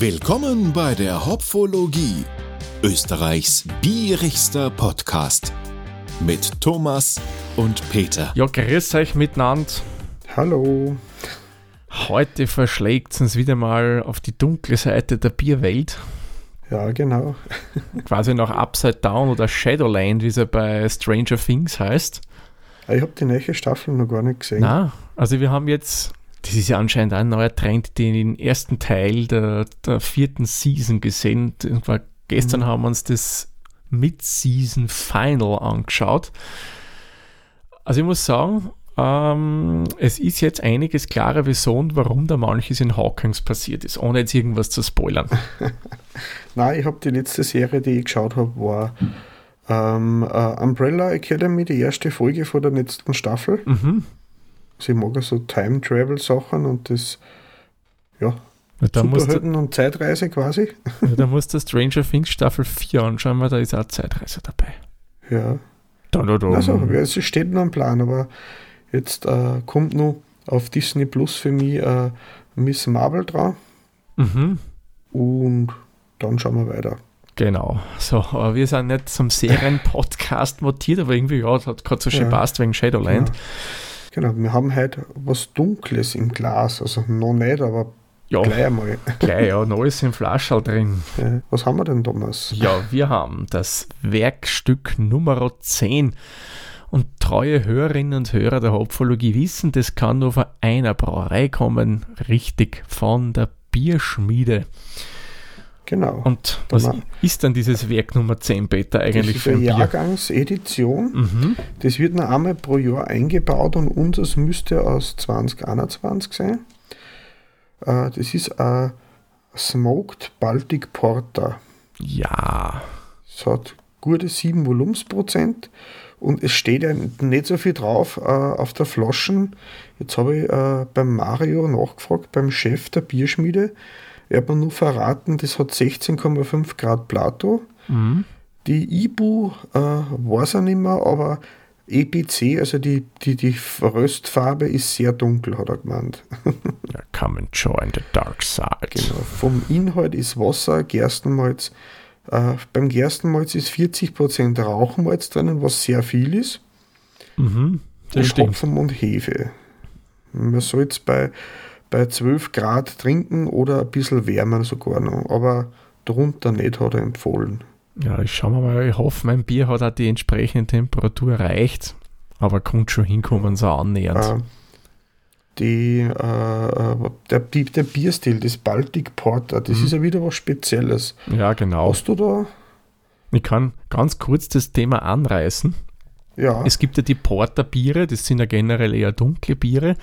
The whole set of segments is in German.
Willkommen bei der Hopfologie, Österreichs bierigster Podcast mit Thomas und Peter. Ja, grüß euch miteinander. Hallo. Heute verschlägt es uns wieder mal auf die dunkle Seite der Bierwelt. Ja, genau. Quasi nach Upside Down oder Shadowland, wie es ja bei Stranger Things heißt. Ich habe die neue Staffel noch gar nicht gesehen. Na, also wir haben jetzt, das ist ja anscheinend ein neuer Trend, den ersten Teil der, der vierten Season gesehen. War, gestern mhm. haben wir uns das Mid-Season Final angeschaut. Also ich muss sagen, ähm, es ist jetzt einiges klarer Vision, warum da manches in Hawkins passiert ist, ohne jetzt irgendwas zu spoilern. Nein, ich habe die letzte Serie, die ich geschaut habe, war ähm, uh, Umbrella Academy, die erste Folge von der letzten Staffel. Mhm. Ich mag ja so Time-Travel-Sachen und das, ja, da Superhelden und Zeitreise quasi. Ja, da musst du Stranger Things Staffel 4 anschauen, weil da ist auch Zeitreise dabei. Ja. Da, da, da. Also, es steht noch ein Plan, aber Jetzt äh, kommt noch auf Disney Plus für mich äh, Miss Marvel dran. Mhm. Und dann schauen wir weiter. Genau. So, aber wir sind nicht zum Serien-Podcast motiert, aber irgendwie, ja, das hat gerade so schön ja. passt wegen Shadowland. Genau. Genau. wir haben heute was Dunkles im Glas. Also noch nicht, aber ja, gleich einmal. Gleich, ja, neues im Flaschall drin. Ja. Was haben wir denn, Thomas? Ja, wir haben das Werkstück Nummer 10 und treue Hörerinnen und Hörer der Hopfologie wissen, das kann nur von einer Brauerei kommen, richtig von der Bierschmiede. Genau. Und was man, ist dann dieses Werk Nummer 10, Peter, eigentlich das für eine Jahrgangsedition. Mhm. Das wird noch einmal pro Jahr eingebaut und unseres müsste aus 2021 sein. Äh, das ist ein Smoked Baltic Porter. Ja. Es hat gute 7 Volumensprozent und es steht ja nicht so viel drauf äh, auf der Flaschen. Jetzt habe ich äh, beim Mario nachgefragt, beim Chef der Bierschmiede. Er hat mir nur verraten, das hat 16,5 Grad Plato. Mhm. Die Ibu äh, weiß er nicht mehr, aber EPC, also die, die, die Röstfarbe ist sehr dunkel, hat er gemeint. ja, come and join the dark side. Genau. Vom Inhalt ist Wasser, Gerstenmalz, äh, beim Gerstenmalz ist 40% Rauchmalz drinnen, was sehr viel ist. Mhm, und. Hopfen und Hefe. Man soll es bei, bei 12 Grad trinken oder ein bisschen wärmer sogar noch, aber drunter nicht, hat er empfohlen. Ja, ich schau mal, ich hoffe, mein Bier hat auch die entsprechende Temperatur erreicht, aber kommt schon hinkommen, so annähernd. Äh, die, äh, der, der Bierstil, das Baltic Porter, das mhm. ist ja wieder was Spezielles. Ja, genau. Hast du da? Ich kann ganz kurz das Thema anreißen. Ja. Es gibt ja die Porter-Biere, das sind ja generell eher dunkle Biere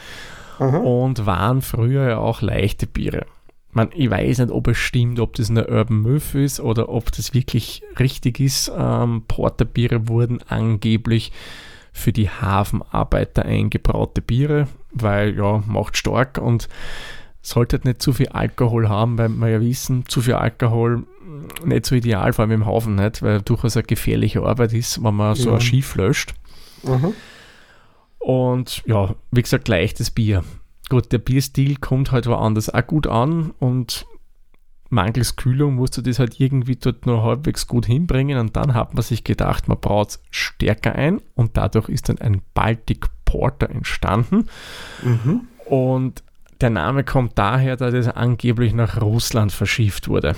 Aha. und waren früher ja auch leichte Biere. Man, ich weiß nicht, ob es stimmt, ob das eine Urban Myth ist oder ob das wirklich richtig ist. Ähm, Porterbiere wurden angeblich für die Hafenarbeiter eingebraute Biere, weil ja, macht stark und sollte nicht zu viel Alkohol haben, weil wir ja wissen, zu viel Alkohol nicht so ideal, vor allem im Hafen nicht, weil durchaus eine gefährliche Arbeit ist, wenn man so ja. ein Schiff löscht. Mhm. Und ja, wie gesagt, leichtes Bier. Gut, der Bierstil kommt halt woanders auch gut an und mangels Kühlung musst du das halt irgendwie dort nur halbwegs gut hinbringen und dann hat man sich gedacht, man braucht stärker ein und dadurch ist dann ein Baltic Porter entstanden. Mhm. Und der Name kommt daher, dass es angeblich nach Russland verschifft wurde.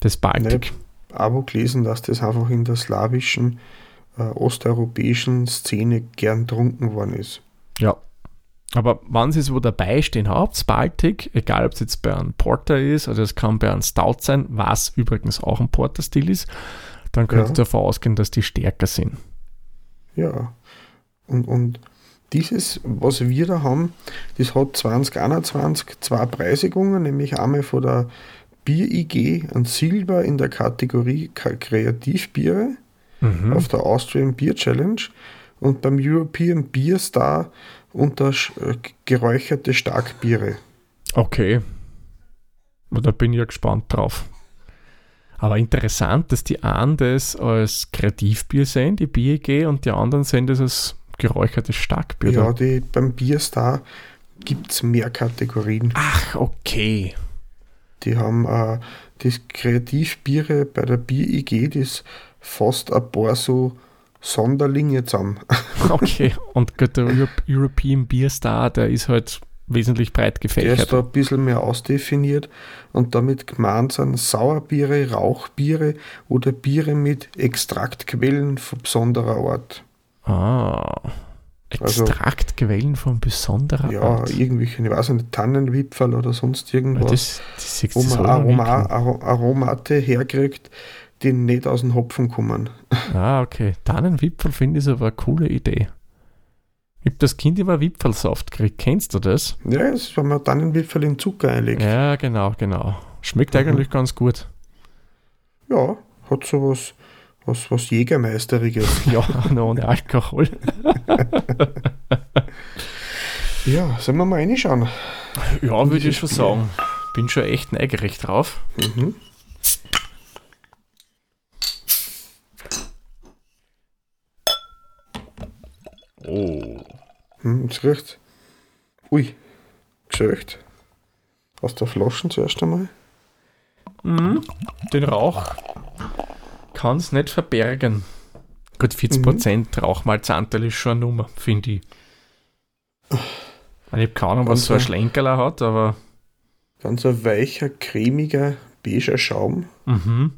Das Baltik. Ich habe gelesen, dass das einfach in der slawischen, äh, osteuropäischen Szene gern trunken worden ist. Ja, aber wenn Sie es wo dabei stehen habt, Baltic, egal ob es jetzt bei einem Porter ist oder es kann bei einem Stout sein, was übrigens auch ein Porter-Stil ist, dann könnt ihr davon ausgehen, dass die stärker sind. Ja, und, und dieses, was wir da haben, das hat 2021 zwei Preisigungen, nämlich einmal von der Bier IG ein Silber in der Kategorie Kreativbiere mhm. auf der Austrian Beer Challenge und beim European Beer Star unter äh, geräucherte Starkbiere. Okay. Da bin ich ja gespannt drauf. Aber interessant, dass die einen das als Kreativbier sehen, die BEG, und die anderen sehen das als geräuchertes Starkbier. Ja, die, beim Bierstar gibt es mehr Kategorien. Ach, okay. Die haben äh, das Kreativbiere bei der Bier-IG, das fast ein paar so Sonderlinge zusammen. Okay, und der European Beer Star, der ist halt wesentlich breit gefächert. Der ist da ein bisschen mehr ausdefiniert und damit gemeint sind Sauerbiere, Rauchbiere oder Biere mit Extraktquellen von besonderer Art. Ah. Extraktquellen also, von besonderer ja, Art. Ja, irgendwelche, ich weiß nicht, Tannenwipfel oder sonst irgendwas. Das, das wo man Aroma, Aromate herkriegt, die nicht aus dem Hopfen kommen. Ah, okay. Tannenwipfel finde ich aber eine coole Idee. Ich habe das Kind immer Wipfelsaft gekriegt. Kennst du das? Ja, das wenn man Tannenwipfel in Zucker einlegt. Ja, genau, genau. Schmeckt mhm. eigentlich ganz gut. Ja, hat sowas was, was Jägermeisteriges. ja, noch ohne Alkohol. ja, sollen wir mal reinschauen? Ja, würde ich schon sagen. Bin schon echt neugierig drauf. Mhm. Oh. Hm, riecht. Ui, geschöcht. Aus der Flasche zuerst einmal. Mhm. Den Rauch kann es nicht verbergen. Gut, 40% mhm. Rauchmalzanteil ist schon eine Nummer, finde ich. Ich habe keine Ahnung, was so ein Schlenkerler hat, aber. Ganz ein weicher, cremiger, beiger Schaum. Mhm.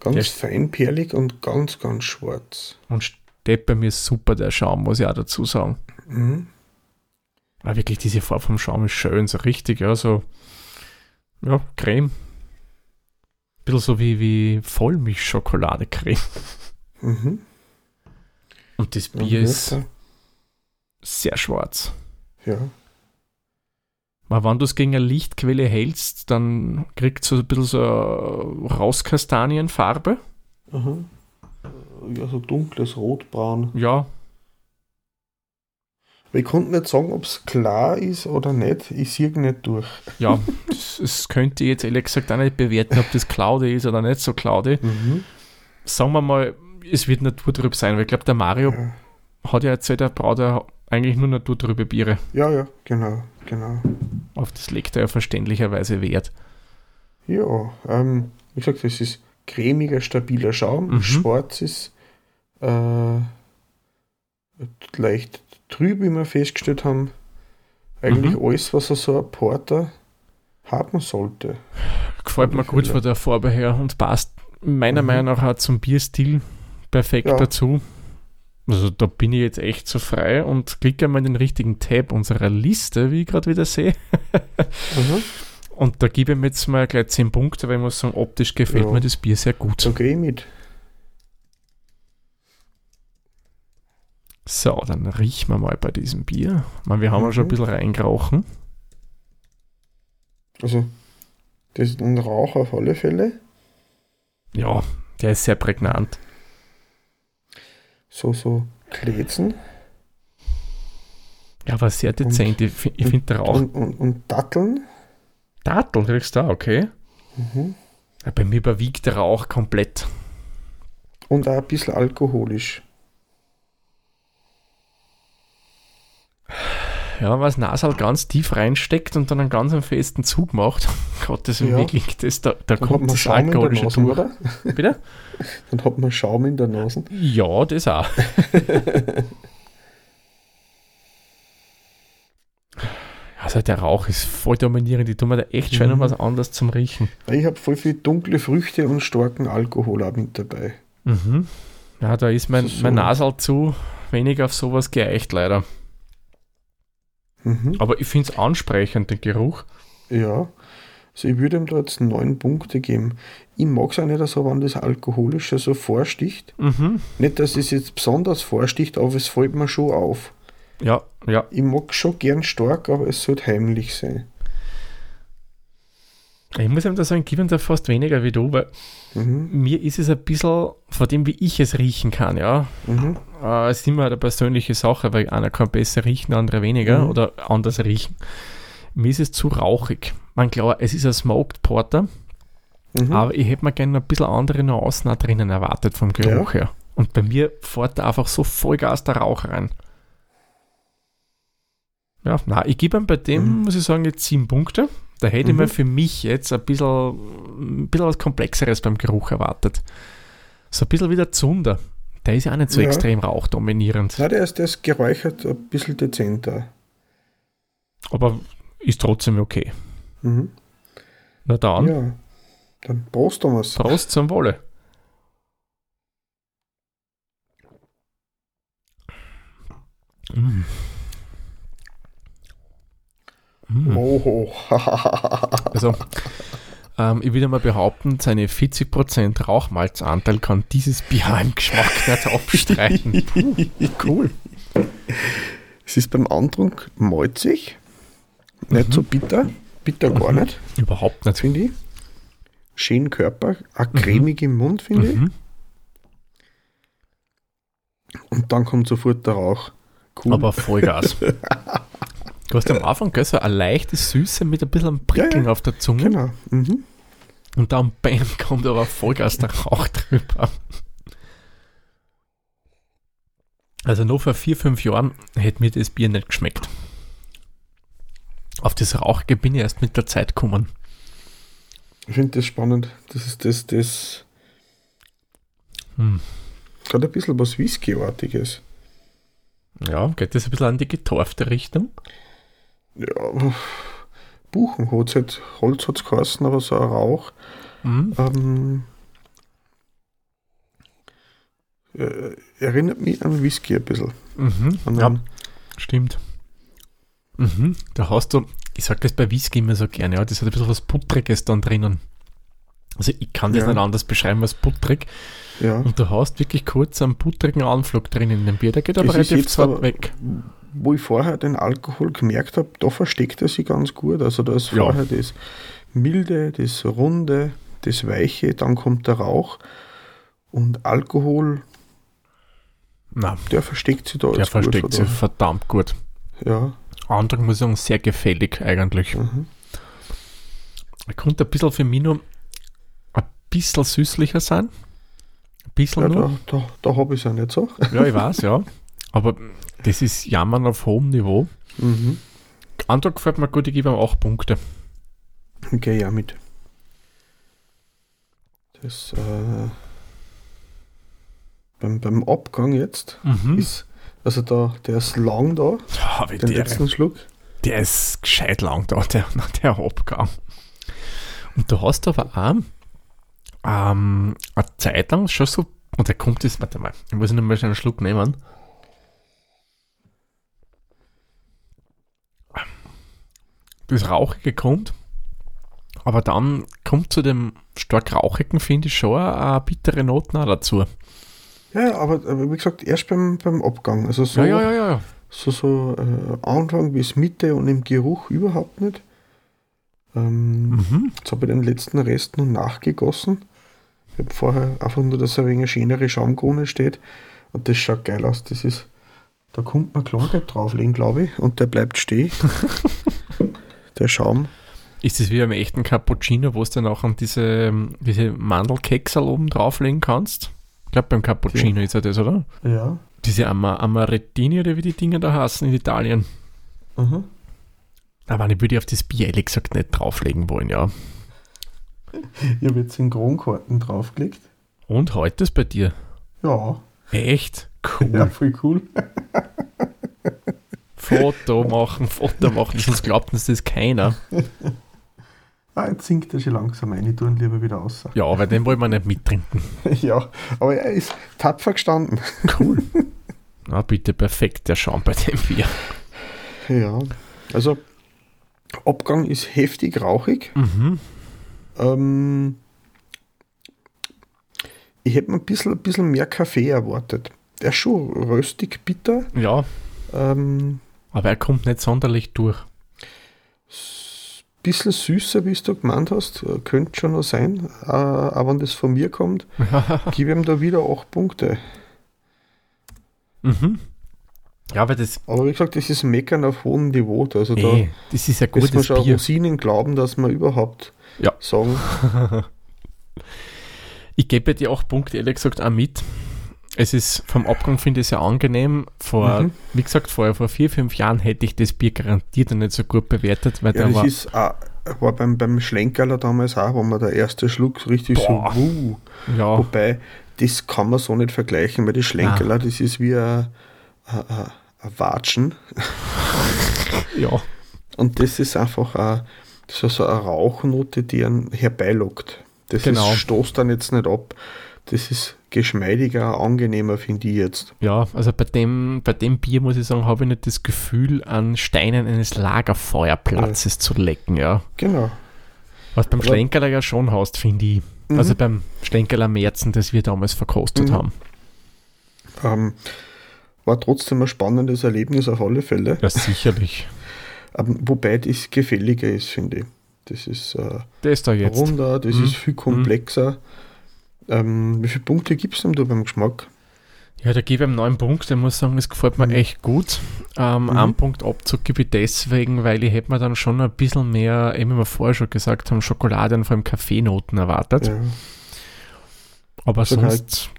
Ganz feinperlig und ganz, ganz schwarz. Und steht bei mir super, der Schaum, muss ich auch dazu sagen. Mhm. Aber wirklich, diese Farbe vom Schaum ist schön, so richtig, ja, so. Ja, Creme bisschen so wie, wie Vollmilchschokoladecreme. Mhm. Und das Bier ist sehr schwarz. Ja. Aber wenn du es gegen eine Lichtquelle hältst, dann kriegt es so ein bisschen so Rauskastanienfarbe. Aha. Ja, so dunkles Rotbraun. Ja, wir konnten nicht sagen, ob es klar ist oder nicht. Ich sehe nicht durch. Ja, es könnte jetzt ehrlich gesagt auch nicht bewerten, ob das Cloudy ist oder nicht so Cloudy. Mhm. Sagen wir mal, es wird Naturtrüb sein, weil ich glaube, der Mario ja. hat ja erzählt, er braucht ja eigentlich nur Naturtrübe Biere. Ja, ja, genau, genau. Auf das legt er ja verständlicherweise Wert. Ja, ähm, wie gesagt, es ist cremiger, stabiler Schaum, mhm. schwarz ist äh, leicht trüb, wie wir festgestellt haben. Eigentlich mhm. alles, was so ein Porter haben sollte. Gefällt mir gut von der Farbe her und passt meiner mhm. Meinung nach auch zum Bierstil perfekt ja. dazu. Also da bin ich jetzt echt so frei und klicke einmal in den richtigen Tab unserer Liste, wie ich gerade wieder sehe. mhm. Und da gebe ich mir jetzt mal gleich 10 Punkte, weil ich muss sagen, optisch gefällt ja. mir das Bier sehr gut. So gehe ich mit. So, dann riechen wir mal bei diesem Bier. meine, wir haben mhm. ja schon ein mhm. bisschen reingerochen. Also, das ist ein Rauch auf alle Fälle. Ja, der ist sehr prägnant. So, so Kletzen. Ja, aber sehr dezent. Und, ich, ich finde der Rauch. Und, und, und, Datteln. Datteln kriegst du da, okay. Mhm. Ja, bei mir überwiegt der Rauch komplett. Und auch ein bisschen alkoholisch. Ja, was Nasal ganz tief reinsteckt und dann einen ganz festen Zug macht. Gottes Willen, ja. wirklich, das, da, da kommt das Alkoholische Nase, durch. Oder? Bitte? Dann hat man Schaum in der Nase. Ja, das auch. Also der Rauch ist voll dominierend. Die tun mir da echt schön mhm. was anderes zum Riechen. Ich habe voll viel dunkle Früchte und starken Alkohol auch mit dabei. Mhm. Ja, da ist mein, so. mein Nasal zu wenig auf sowas geeicht, leider. Mhm. Aber ich finde es ansprechend, den Geruch. Ja, also ich würde ihm da jetzt neun Punkte geben. Ich mag es auch nicht so, wenn das Alkoholische so vorsticht. Mhm. Nicht, dass es jetzt besonders vorsticht, aber es fällt mir schon auf. Ja, ja. Ich mag schon gern stark, aber es sollte heimlich sein. Ich muss ihm da sagen, gib ihm da fast weniger wie du, weil mhm. mir ist es ein bisschen von dem, wie ich es riechen kann, ja. Mhm. Äh, es ist immer eine persönliche Sache, weil einer kann besser riechen, andere weniger mhm. oder anders riechen. Mir ist es zu rauchig. Man klar, es ist ein Smoked Porter, mhm. aber ich hätte mir gerne ein bisschen andere Nuancen auch drinnen erwartet vom Geruch ja. her. Und bei mir fährt da einfach so Vollgas der Rauch rein. Ja, na, ich gebe ihm bei dem, mhm. muss ich sagen, jetzt sieben Punkte Da hätte mhm. ich mir für mich jetzt ein bisschen, ein bisschen was Komplexeres beim Geruch erwartet. So ein bisschen wie der Zunder. Der ist ja auch nicht so ja. extrem rauchdominierend. Nein, der ist, der ist geräuchert ein bisschen dezenter. Aber ist trotzdem okay. Mhm. Na dann. Ja. Dann Prost, Thomas. Prost zum Wolle. Mm. Mm. Oh. also, ähm, ich würde mal behaupten, seine 40% Rauchmalzanteil kann dieses Bier im Geschmack nicht abstreiten. cool. Es ist beim Antrunk malzig, nicht mhm. so bitter, bitter mhm. gar nicht. Überhaupt nicht. Finde ich. Schönen Körper, auch mhm. cremig im Mund, finde ich. Mhm. Und dann kommt sofort der Rauch. Cool. Aber Vollgas. Du hast am Anfang gell, so eine leichte Süße mit ein bisschen Prickeln ja, ja. auf der Zunge. Genau. Mhm. Und dann bam, kommt aber Vollgas der Rauch drüber. Also noch vor vier, fünf Jahren hätte mir das Bier nicht geschmeckt. Auf das Rauchige bin ich erst mit der Zeit gekommen. Ich finde das spannend. Das ist das, das. Hm. Hat ein bisschen was Whisky-artiges. Ja, geht das ein bisschen an die getorfte Richtung? Ja, Buchenholz, halt, Holz hat es geheißen, aber so ein Rauch. Mhm. Ähm, äh, erinnert mich an Whisky ein bisschen. Mhm. ja, stimmt. Mhm. Da hast du, ich sage das bei Whisky immer so gerne, ja, das hat ein bisschen was Puttriges dann drinnen. Also ich kann das ja. nicht anders beschreiben als puttrig. Ja. Und du hast wirklich kurz einen puttrigen Anflug drin in dem Bier, der geht aber relativ zart weg wo ich vorher den Alkohol gemerkt habe, da versteckt er sich ganz gut. Also da ist vorher ja. das Milde, das Runde, das Weiche, dann kommt der Rauch und Alkohol, Na, der versteckt sich da. Der versteckt gut, sich verdammt gut. Ja. Andere muss ich sagen, sehr gefällig eigentlich. Mhm. Er konnte ein bisschen für mich noch ein bisschen süßlicher sein. Ein bisschen ja, nur. Da, da, da habe ich es ja nicht so. Ja, ich weiß, ja. Aber das ist Jammern auf hohem Niveau. Mhm. Andere gefällt mir gut, ich gebe ihm 8 Punkte. Okay, ja, mit. Das, äh, beim, beim Abgang jetzt mhm. ist, also da, der ist lang da, ja, den der, letzten Schluck. Der ist gescheit lang da, der, der Abgang. Und du hast aber auch ähm, eine Zeit lang schon so, und der kommt jetzt, warte mal, ich muss noch mal einen Schluck nehmen. Das Rauchige kommt. Aber dann kommt zu dem stark Rauchigen, finde ich, schon eine bittere Noten dazu. Ja, aber, aber, wie gesagt, erst beim, beim Abgang. Also so, ja, ja, ja, ja. so, so äh, Anfang bis Mitte und im Geruch überhaupt nicht. Ähm, mhm. Jetzt habe ich den letzten Rest noch nachgegossen. Ich habe vorher einfach nur, dass ein wenig schönere Schaumkrone steht. Und das schaut geil aus. Das ist, da kommt man Klangheit drauflegen, glaube ich, und der bleibt stehen. der Schaum. Ist das wie beim echten Cappuccino, wo du dann auch an diese, diese Mandelkeksel oben drauflegen kannst? Ich glaube, beim Cappuccino ja. ist ja das, oder? Ja. Diese Am Amarettini oder wie die Dinge da heißen in Italien. Mhm. Aber ich würde auf das Bier ehrlich gesagt nicht drauflegen wollen, ja. Ich habe jetzt den Kronkorten draufgelegt. Und heute ist bei dir? Ja. Echt? Cool. Ja, voll cool. Foto machen, Foto machen, sonst glaubt uns das keiner. Ah, jetzt sinkt er schon langsam ein, ich tue ihn lieber wieder aus. Ja, aber den wollen wir nicht mittrinken. ja, aber er ist tapfer gestanden. Cool. Na bitte, perfekt, der Schaum bei dem Bier. Ja, also Abgang ist heftig rauchig. Mhm. Ähm, ich hätte mir ein bisschen, ein bisschen mehr Kaffee erwartet. Der ist schon röstig bitter. Ja. Ähm, aber er kommt nicht sonderlich durch. Bisschen süßer, wie du gemeint hast, könnte schon noch sein. Äh, aber wenn das von mir kommt, gebe ihm da wieder 8 Punkte. Mhm. Ja, aber das. Aber wie gesagt, das ist Meckern auf hohem Niveau. Also ey, da das ist ja gutes man schon Bier. Rosinen glauben, dass man überhaupt ja. sagen. ich gebe dir auch Punkte, ehrlich gesagt, auch mit es ist vom Abgang finde ich sehr angenehm. Vor, mhm. wie gesagt, vor, vor vier, fünf Jahren hätte ich das Bier garantiert nicht so gut bewertet, weil ja, das war. Ist, uh, war beim, beim Schlenkerler damals auch, wo man der erste Schluck so richtig Boah. so, wuh. Ja, Wobei, das kann man so nicht vergleichen, weil das Schlenkerler, das ist wie ein, ein, ein, ein Watschen. ja. Und das ist einfach ein, ist so eine Rauchnote, die einen herbeilockt. Das Genau. ist, stoßt dann jetzt nicht ab. Das ist geschmeidiger, angenehmer, finde ich jetzt. Ja, also bei dem, bei dem Bier muss ich sagen, habe ich nicht das Gefühl, an Steinen eines Lagerfeuerplatzes zu lecken, ja. Genau. Was beim Schlenkerler ja schon hast, finde ich. Mhm. Also beim Schlenkerler Märzen, das wir damals verkostet Mhm. haben. Ähm, war trotzdem ein spannendes Erlebnis auf alle Fälle. Ja, sicherlich. Ähm, wobei das gefälliger ist, finde ich. Das ist äh, Das da jetzt. runder, das Mhm. ist viel komplexer. Ähm, wie viele Punkte gibst du denn da beim Geschmack? Ja, da gebe ich ihm neun Punkte. Ich muss sagen, es gefällt mir Mhm. echt gut. Ähm, Mhm. Einen Punkt Abzug gebe ich deswegen, weil ich hätte mir dann schon ein bisschen mehr, eben wie wir vorher schon gesagt haben, Schokolade und vor allem Kaffeenoten erwartet. Ja. Aber sonst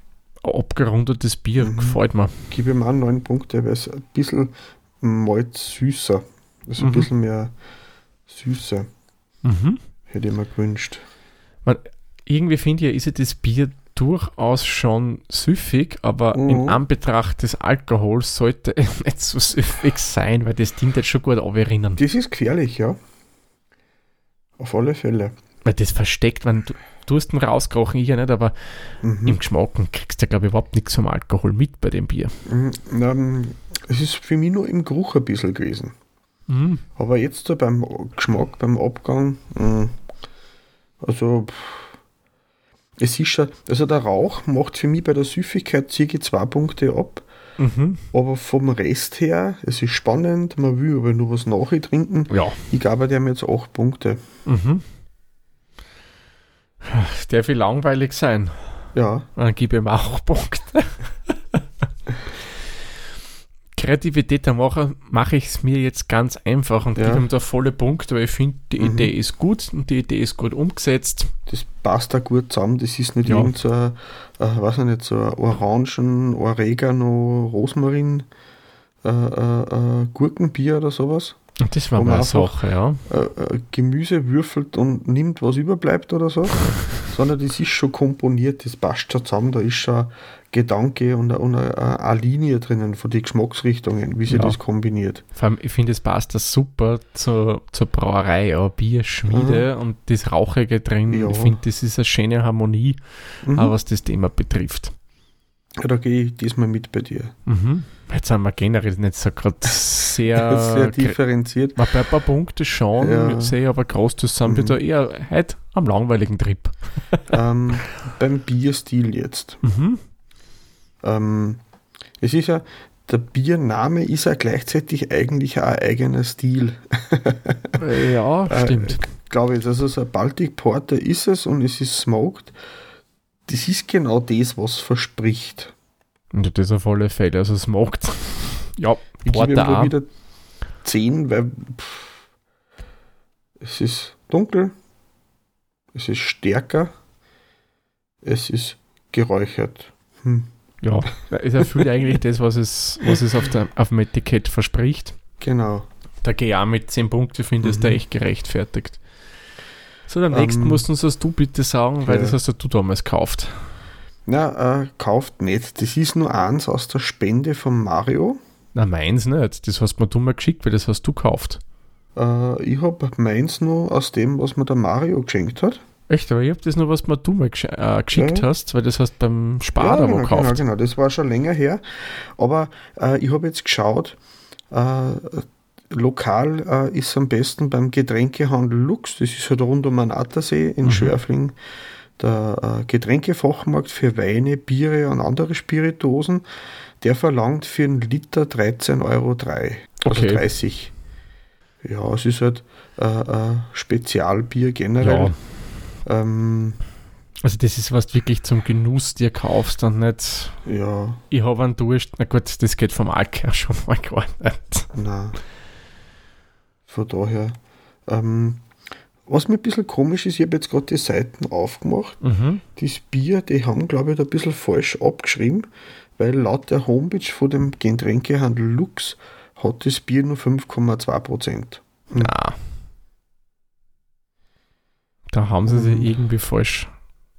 ein abgerundetes Bier Mhm. gefällt mir. Gib ihm auch neun Punkte, weil es ein bisschen malt süßer. Also ein Mhm. bisschen mehr Süße, Mhm. hätte ich mir gewünscht. Irgendwie finde ich, ist ja das Bier durchaus schon süffig, aber Mhm. in Anbetracht des Alkohols sollte es nicht so süffig sein, weil das Ding jetzt schon gut auferinnern. Das ist gefährlich, ja. Auf alle Fälle. Weil das versteckt, wenn du, du hast ihn rausgerochen, ich ja nicht, aber Mhm. im Geschmack kriegst du ja, glaube ich, überhaupt nichts vom Alkohol mit bei dem Bier. Mhm. Es ist für mich nur im Geruch ein bisschen gewesen. Mhm. Aber jetzt so beim Geschmack, beim Abgang, mh, also pff, es ist schon, also der Rauch macht für mich bei der Süffigkeit circa zwei Punkte ab, Mhm. aber vom Rest her, es ist spannend, man will aber nur was nachher trinken. Ja. Ich gebe dem jetzt acht Punkte. Mhm. Darf ich langweilig sein? Ja, Dann gebe ich ihm auch Punkte. Kreativität am Macher mache ich es mir jetzt ganz einfach und Ja. ihm da volle Punkte, weil ich finde, die Mhm. Idee ist gut und die Idee ist gut umgesetzt. das passt da gut zusammen. Das ist nicht Ja. irgend so äh, ich nicht, so Orangen, Oregano, Rosmarin, äh, äh, äh, Gurkenbier oder sowas. Und das war mal Sache, ja. äh, äh, Gemüse würfelt und nimmt, was überbleibt oder so, sondern das ist schon komponiert, das passt schon zusammen, da ist schon ein Gedanke und eine, und eine, eine Linie drinnen von den Geschmacksrichtungen, wie sie Ja. das kombiniert. Vor allem, ich finde, es passt da super zur, zur Brauerei, ja. Bier, Schmiede und das Rauchige drin. Ja. Ich finde, das ist eine schöne Harmonie, Mhm. was das Thema betrifft. Ja, da gehe ich diesmal mit bei dir. Mhm. Jetzt sind wir generell nicht so gerade sehr, Sehr differenziert. Bei ein paar Punkte schon, Ja. sehe aber groß, das sind wir Mhm. da eher heute am langweiligen Trip. ähm, beim Bierstil jetzt. Mhm. Ähm, es ist ja, der Biername ist ja gleichzeitig eigentlich auch ein eigener Stil. Ja, Äh, stimmt. glaube ich. Also so ein Baltic Porter ist es und es ist smoked. Das ist genau das, was verspricht. Und das auf alle Fälle. Also es macht. Ja, Ich gebe da wieder 10, weil pff, es ist dunkel, es ist stärker, es ist geräuchert. Hm, Ja, es erfüllt eigentlich das, was es, was es auf, der, auf dem Etikett verspricht. genau. Der GA mit 10 Punkten finde ich Mhm. da echt gerechtfertigt. So, der nächsten Ähm, musst uns das du bitte sagen, weil ja. das hast ja du damals gekauft. Na, äh, kauft nicht. Das ist nur eins aus der Spende von Mario. Na, meins nicht. Das hast mir du mal geschickt, weil das hast du gekauft. Äh, ich habe meins nur aus dem, was mir der Mario geschenkt hat. Echt, aber ich habe das nur, was mir du mal gesch äh, geschickt Ja. hast, weil das hast beim Sparer wo genau, genau, gekauft. genau. Das war schon länger her. Aber äh, ich habe jetzt geschaut, äh, lokal äh, ist am besten beim Getränkehandel Lux. Das ist halt rund um den Attersee in Mhm. Schörfling. Der äh, Getränkefachmarkt für Weine, Biere und andere Spirituosen, der verlangt für einen Liter 13,03 Euro. Also Okay. 30. Ja, es ist halt äh, äh, Spezialbier generell. Ja, Ähm, also das ist was wirklich zum Genuss dir kaufst und nicht, ja, ich habe einen Durst. Na gut, das geht vom Alk her schon mal gar nicht. Na. Von daher. Ähm, was mir ein bisschen komisch ist, ich habe jetzt gerade die Seiten aufgemacht. Mhm. Das Bier, die haben, glaube ich, da ein bisschen falsch abgeschrieben, weil laut der Homepage von dem Getränkehandel Lux hat das Bier nur 5,2 Prozent. Na, Da haben sie sich irgendwie falsch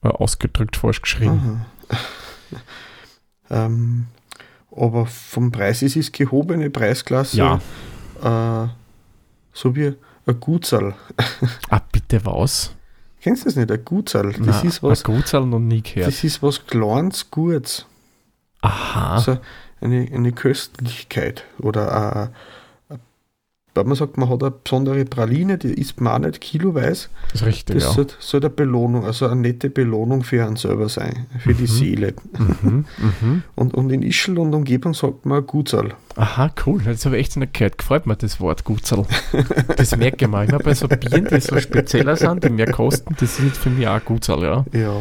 äh, ausgedrückt, falsch geschrieben. ähm, aber vom Preis ist es gehobene Preisklasse. Ja. Äh, so wie ein Gutsal. Ah, bitte was? Kennst du das nicht? Ein Gutsal. Das Nein, ist was. Ein Gutsal noch nie gehört. Das ist was Kleines, Gutes. Aha. Also eine, eine Köstlichkeit oder weil man sagt, man hat eine besondere Praline, die isst man auch nicht kiloweise. Das ist richtig, Das ja. soll, soll eine Belohnung, also eine nette Belohnung für einen selber sein, für die Seele. Mhm, mhm. Und, und in Ischl und Umgebung sagt man Gutsal. Aha, cool. Das habe ich echt nicht gehört. Gefällt mir das Wort Gutsal. Das merke ich mir immer bei so Bieren, die so spezieller sind, die mehr kosten. Das ist für mich auch Gutsal, ja. Ja.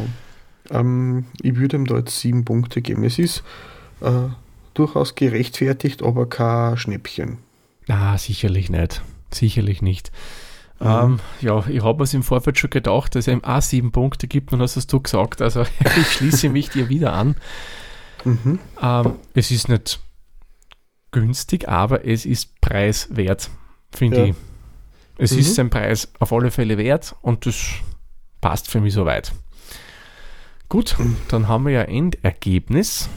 Ähm, ich würde ihm da jetzt sieben Punkte geben. Es ist äh, durchaus gerechtfertigt, aber kein Schnäppchen. Ah, sicherlich nicht. Sicherlich nicht. Ähm, ja, ich habe es im Vorfeld schon gedacht, dass es ihm auch sieben Punkte gibt und hast es du gesagt. Also ich schließe mich dir wieder an. Mhm. Ähm, es ist nicht günstig, aber es ist preiswert, finde Ja. ich. Es Mhm. ist sein Preis auf alle Fälle wert und das passt für mich soweit. Gut, dann haben wir ja Endergebnis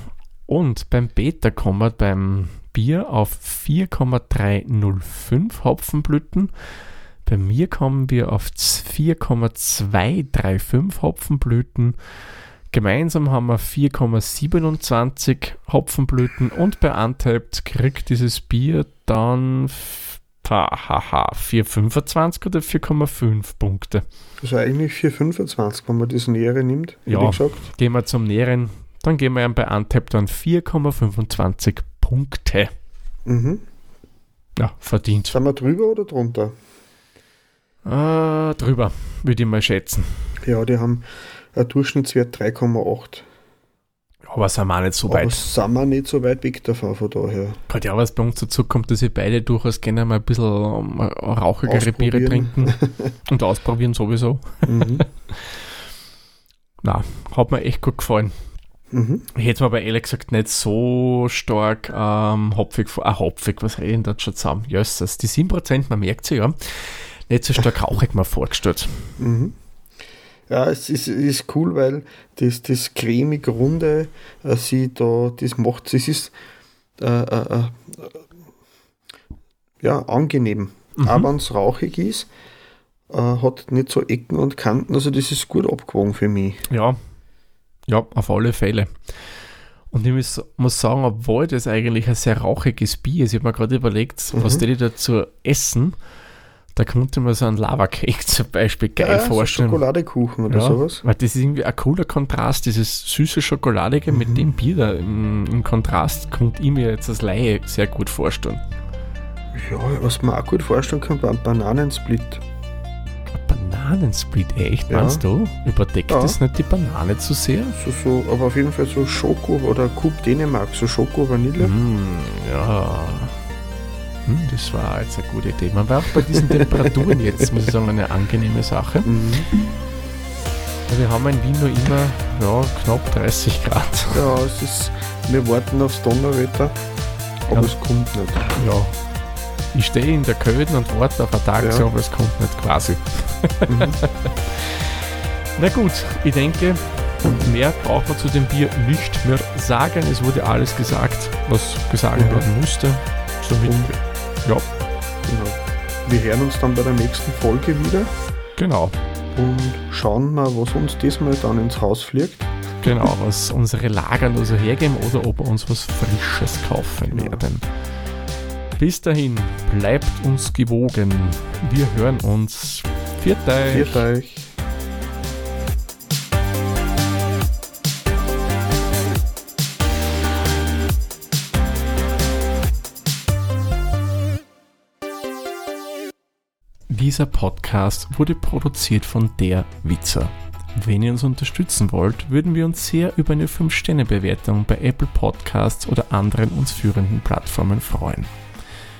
und beim Beta kommen wir beim Bier auf 4,305 Hopfenblüten. Bei mir kommen wir auf 4,235 Hopfenblüten. Gemeinsam haben wir 4,27 Hopfenblüten und bei Untapped kriegt dieses Bier dann f- haha, 4,25 oder 4,5 Punkte. Also eigentlich 4,25, wenn man das Nähere nimmt, Ja. gesagt. Gehen wir zum Näheren, dann gehen wir bei Untapped dann 4,25 Punkte. Mhm. Ja, verdient. Sind wir drüber oder drunter? Äh, drüber, würde ich mal schätzen. Ja, die haben einen Durchschnittswert 3,8. Aber sind wir auch nicht so Aber weit. sind wir nicht so weit weg davon von daher. Gerade ja, was bei uns dazu kommt, dass wir beide durchaus gerne mal ein bisschen ähm, rauchigere Biere trinken und ausprobieren sowieso. Mhm. Na, hat mir echt gut gefallen. Mhm. Ich hätte mir aber ehrlich gesagt nicht so stark ähm, hopfig, vor- ah, hopfig, was rede ich denn da schon zusammen? Jösses, die 7%, man merkt sie ja, nicht so stark rauchig mal vorgestellt. Mhm. Ja, es ist, es ist cool, weil das, das cremig runde, äh, sie da, das macht, es ist äh, äh, äh, ja, angenehm. Mhm. Auch wenn es rauchig ist, äh, hat nicht so Ecken und Kanten, also das ist gut abgewogen für mich. Ja, ja, auf alle Fälle. Und ich muss, muss sagen, obwohl das eigentlich ein sehr rauchiges Bier ist, ich habe mir gerade überlegt, was Mhm. die dazu essen, da könnte man so einen Lava-Cake zum Beispiel geil ja, so vorstellen. Schokoladekuchen oder ja, sowas. Weil das ist irgendwie ein cooler Kontrast, dieses süße Schokoladige Mhm. mit dem Bier da im, im Kontrast, konnte ich mir jetzt als Laie sehr gut vorstellen. Ja, was man auch gut vorstellen kann, war ein Bananensplit. Bananensplit, echt, Ja. meinst du? Überdeckt Ja. das nicht die Banane zu sehr? So, so, aber auf jeden Fall so Schoko oder Coop Dänemark, so Schoko Vanille. Mm, ja. Hm, das war jetzt eine gute Idee. Man war auch bei diesen Temperaturen jetzt, muss ich sagen, eine angenehme Sache. Mhm. Wir haben in Wien nur immer ja, knapp 30 Grad. Ja, es ist, wir warten aufs Donnerwetter, aber Ja. es kommt nicht. Ja. Ich stehe in der Köden und warte auf eine Taxi, Ja. aber es kommt nicht quasi. Mhm. Na gut, ich denke, mehr braucht man zu dem Bier nicht mehr sagen. Es wurde alles gesagt, was gesagt Ja. werden musste. Somit, Und ja, genau. Wir hören uns dann bei der nächsten Folge wieder genau. und schauen mal, was uns diesmal dann ins Haus fliegt. Genau, was unsere Lager nur so hergeben oder ob wir uns was Frisches kaufen Genau. werden. Bis dahin, bleibt uns gewogen. Wir hören uns. Viert euch. Viert euch. Dieser Podcast wurde produziert von Der Witzer. Wenn ihr uns unterstützen wollt, würden wir uns sehr über eine 5-Sterne-Bewertung bei Apple Podcasts oder anderen uns führenden Plattformen freuen.